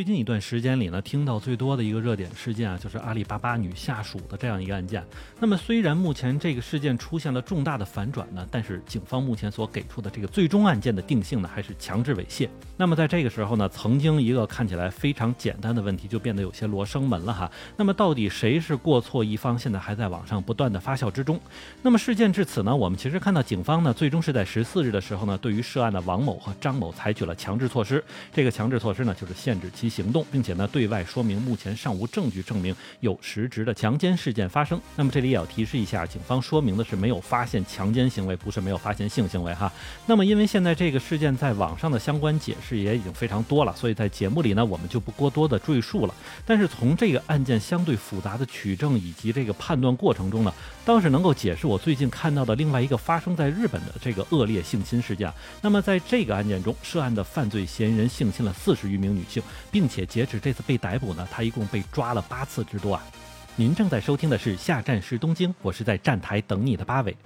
最近一段时间里呢，听到最多的一个热点事件啊，就是阿里巴巴女下属的这样一个案件。那么虽然目前这个事件出现了重大的反转呢，但是警方目前所给出的这个最终案件的定性呢，还是强制猥亵。那么在这个时候呢，曾经一个看起来非常简单的问题就变得有些罗生门了哈。那么到底谁是过错一方，现在还在网上不断的发酵之中。那么事件至此呢，我们其实看到警方呢，最终是在十四日的时候呢，对于涉案的王某和张某采取了强制措施。这个强制措施呢，就是限制其行动，并且呢，对外说明目前尚无证据证明有实质的强奸事件发生。那么这里也要提示一下，警方说明的是没有发现强奸行为，不是没有发现性行为哈。那么因为现在这个事件在网上的相关解释也已经非常多了，所以在节目里呢，我们就不过多的赘述了。但是从这个案件相对复杂的取证以及这个判断过程中呢，倒是能够解释我最近看到的另外一个发生在日本的这个恶劣性侵事件。那么在这个案件中，涉案的犯罪嫌疑人性侵了四十余名女性，并并且截止这次被逮捕呢，他一共被抓了八次之多啊！您正在收听的是下站是东京，我是在站台等你的八尾。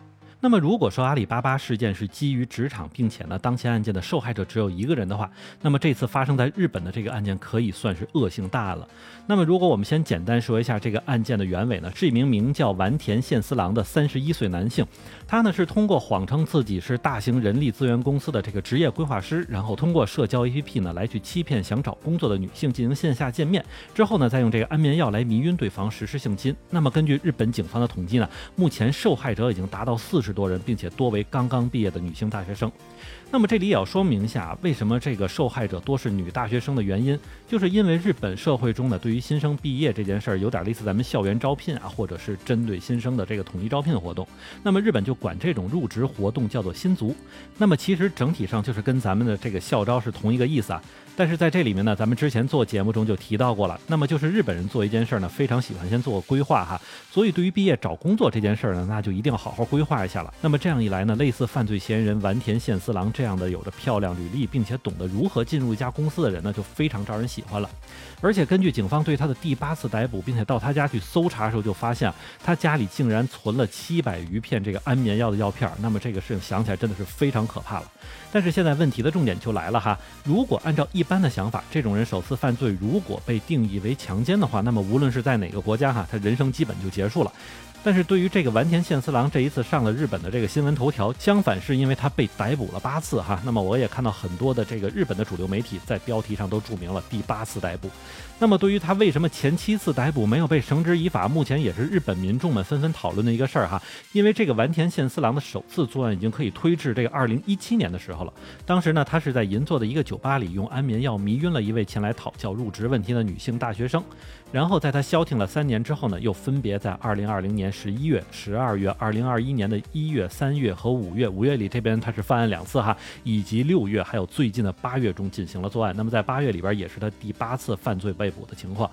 那么，如果说阿里巴巴事件是基于职场，并且呢，当前案件的受害者只有一个人的话，那么这次发生在日本的这个案件可以算是恶性大案了。那么，如果我们先简单说一下这个案件的原委呢，是一名名叫丸田宪司郎的三十一岁男性，他呢是通过谎称自己是大型人力资源公司的这个职业规划师，然后通过社交 APP 呢来去欺骗想找工作的女性进行线下见面，之后呢再用这个安眠药来迷晕对方实施性侵。那么根据日本警方的统计呢，目前受害者已经达到四十。多人，并且多为刚刚毕业的女性大学生。那么这里也要说明一下，为什么这个受害者多是女大学生的原因，就是因为日本社会中呢，对于新生毕业这件事儿，有点类似咱们校园招聘啊，或者是针对新生的这个统一招聘活动。那么日本就管这种入职活动叫做新卒。那么其实整体上就是跟咱们的这个校招是同一个意思啊。但是在这里面呢，咱们之前做节目中就提到过了。那么就是日本人做一件事儿呢，非常喜欢先做规划哈。所以对于毕业找工作这件事儿呢，那就一定要好好规划一下。那么这样一来呢，类似犯罪嫌疑人丸田宪四郎这样的有着漂亮履历，并且懂得如何进入一家公司的人呢，就非常招人喜欢了。而且根据警方对他的第八次逮捕，并且到他家去搜查的时候，就发现他家里竟然存了七百余片这个安眠药的药片。那么这个事情想起来真的是非常可怕了。但是现在问题的重点就来了哈，如果按照一般的想法，这种人首次犯罪如果被定义为强奸的话，那么无论是在哪个国家哈，他人生基本就结束了。但是对于这个丸田宪四郎这一次上了日本本的这个新闻头条，相反是因为他被逮捕了八次哈。那么我也看到很多的这个日本的主流媒体在标题上都注明了第八次逮捕。那么对于他为什么前七次逮捕没有被绳之以法，目前也是日本民众们纷纷讨论的一个事儿哈。因为这个丸田宪四郎的首次作案已经可以推至这个二零一七年的时候了。当时呢，他是在银座的一个酒吧里用安眠药迷晕了一位前来讨教入职问题的女性大学生，然后在他消停了三年之后呢，又分别在二零二零年。十一月、十二月、二零二一年的一月、三月和五月，五月里这边他是犯案两次哈，以及六月还有最近的八月中进行了作案。那么在八月里边也是他第八次犯罪被捕的情况。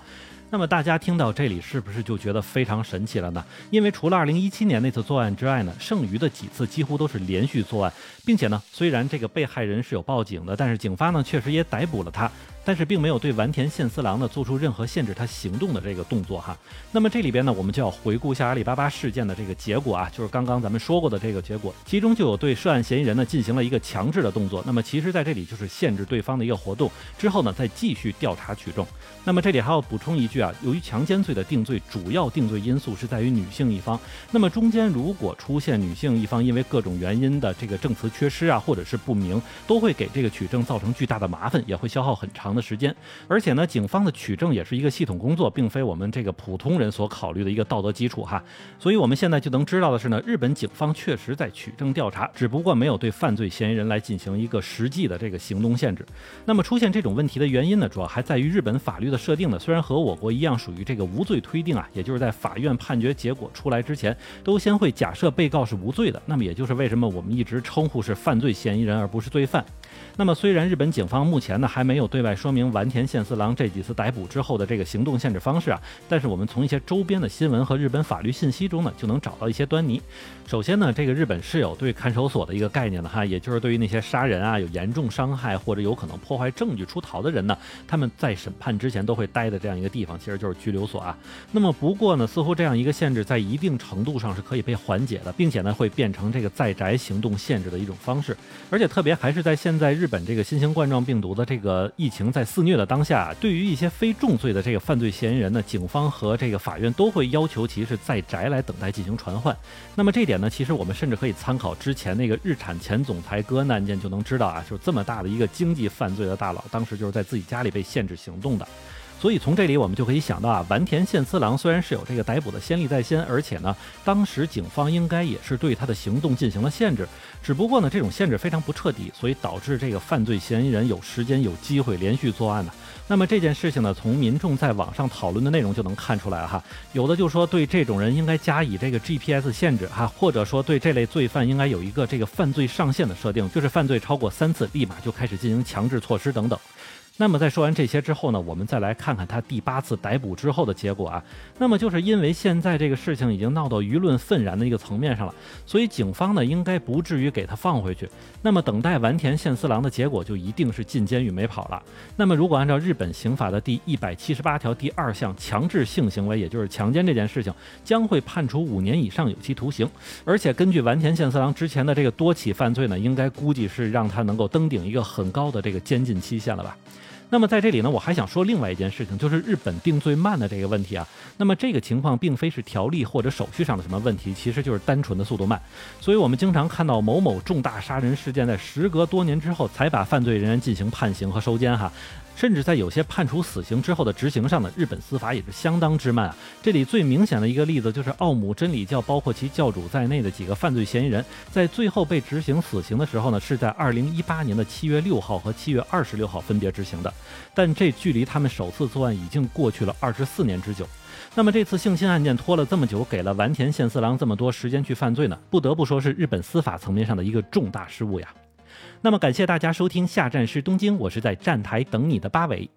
那么大家听到这里是不是就觉得非常神奇了呢？因为除了二零一七年那次作案之外呢，剩余的几次几乎都是连续作案，并且呢，虽然这个被害人是有报警的，但是警方呢确实也逮捕了他。但是并没有对丸田宪四郎呢做出任何限制他行动的这个动作哈。那么这里边呢，我们就要回顾一下阿里巴巴事件的这个结果啊，就是刚刚咱们说过的这个结果，其中就有对涉案嫌疑人呢进行了一个强制的动作。那么其实在这里就是限制对方的一个活动，之后呢再继续调查取证。那么这里还要补充一句啊，由于强奸罪的定罪主要定罪因素是在于女性一方，那么中间如果出现女性一方因为各种原因的这个证词缺失啊，或者是不明，都会给这个取证造成巨大的麻烦，也会消耗很长。的时间，而且呢，警方的取证也是一个系统工作，并非我们这个普通人所考虑的一个道德基础哈。所以，我们现在就能知道的是呢，日本警方确实在取证调查，只不过没有对犯罪嫌疑人来进行一个实际的这个行动限制。那么，出现这种问题的原因呢，主要还在于日本法律的设定呢，虽然和我国一样属于这个无罪推定啊，也就是在法院判决结果出来之前，都先会假设被告是无罪的。那么，也就是为什么我们一直称呼是犯罪嫌疑人而不是罪犯。那么，虽然日本警方目前呢还没有对外说明丸田宪四郎这几次逮捕之后的这个行动限制方式啊，但是我们从一些周边的新闻和日本法律信息中呢，就能找到一些端倪。首先呢，这个日本是有对看守所的一个概念的哈，也就是对于那些杀人啊、有严重伤害或者有可能破坏证据出逃的人呢，他们在审判之前都会待的这样一个地方，其实就是拘留所啊。那么不过呢，似乎这样一个限制在一定程度上是可以被缓解的，并且呢，会变成这个在宅行动限制的一种方式，而且特别还是在现在在。日本这个新型冠状病毒的这个疫情在肆虐的当下，对于一些非重罪的这个犯罪嫌疑人呢，警方和这个法院都会要求其是在宅来等待进行传唤。那么这点呢，其实我们甚至可以参考之前那个日产前总裁戈恩案件就能知道啊，就这么大的一个经济犯罪的大佬，当时就是在自己家里被限制行动的。所以从这里我们就可以想到啊，丸田宪次郎虽然是有这个逮捕的先例在先，而且呢，当时警方应该也是对他的行动进行了限制，只不过呢，这种限制非常不彻底，所以导致这个犯罪嫌疑人有时间有机会连续作案呢。那么这件事情呢，从民众在网上讨论的内容就能看出来哈，有的就说对这种人应该加以这个 GPS 限制哈，或者说对这类罪犯应该有一个这个犯罪上限的设定，就是犯罪超过三次立马就开始进行强制措施等等。那么在说完这些之后呢，我们再来看看他第八次逮捕之后的结果啊。那么就是因为现在这个事情已经闹到舆论愤然的一个层面上了，所以警方呢应该不至于给他放回去。那么等待完田宪四郎的结果就一定是进监狱没跑了。那么如果按照日本刑法的第一百七十八条第二项强制性行为，也就是强奸这件事情，将会判处五年以上有期徒刑。而且根据完田宪四郎之前的这个多起犯罪呢，应该估计是让他能够登顶一个很高的这个监禁期限了吧。那么在这里呢，我还想说另外一件事情，就是日本定罪慢的这个问题啊。那么这个情况并非是条例或者手续上的什么问题，其实就是单纯的速度慢。所以我们经常看到某某重大杀人事件在时隔多年之后才把犯罪人员进行判刑和收监哈。甚至在有些判处死刑之后的执行上呢，日本司法也是相当之慢啊。这里最明显的一个例子就是奥姆真理教，包括其教主在内的几个犯罪嫌疑人，在最后被执行死刑的时候呢，是在二零一八年的七月六号和七月二十六号分别执行的。但这距离他们首次作案已经过去了二十四年之久。那么这次性侵案件拖了这么久，给了丸田宪四郎这么多时间去犯罪呢？不得不说是日本司法层面上的一个重大失误呀。那么感谢大家收听，下站是东京，我是在站台等你的八尾。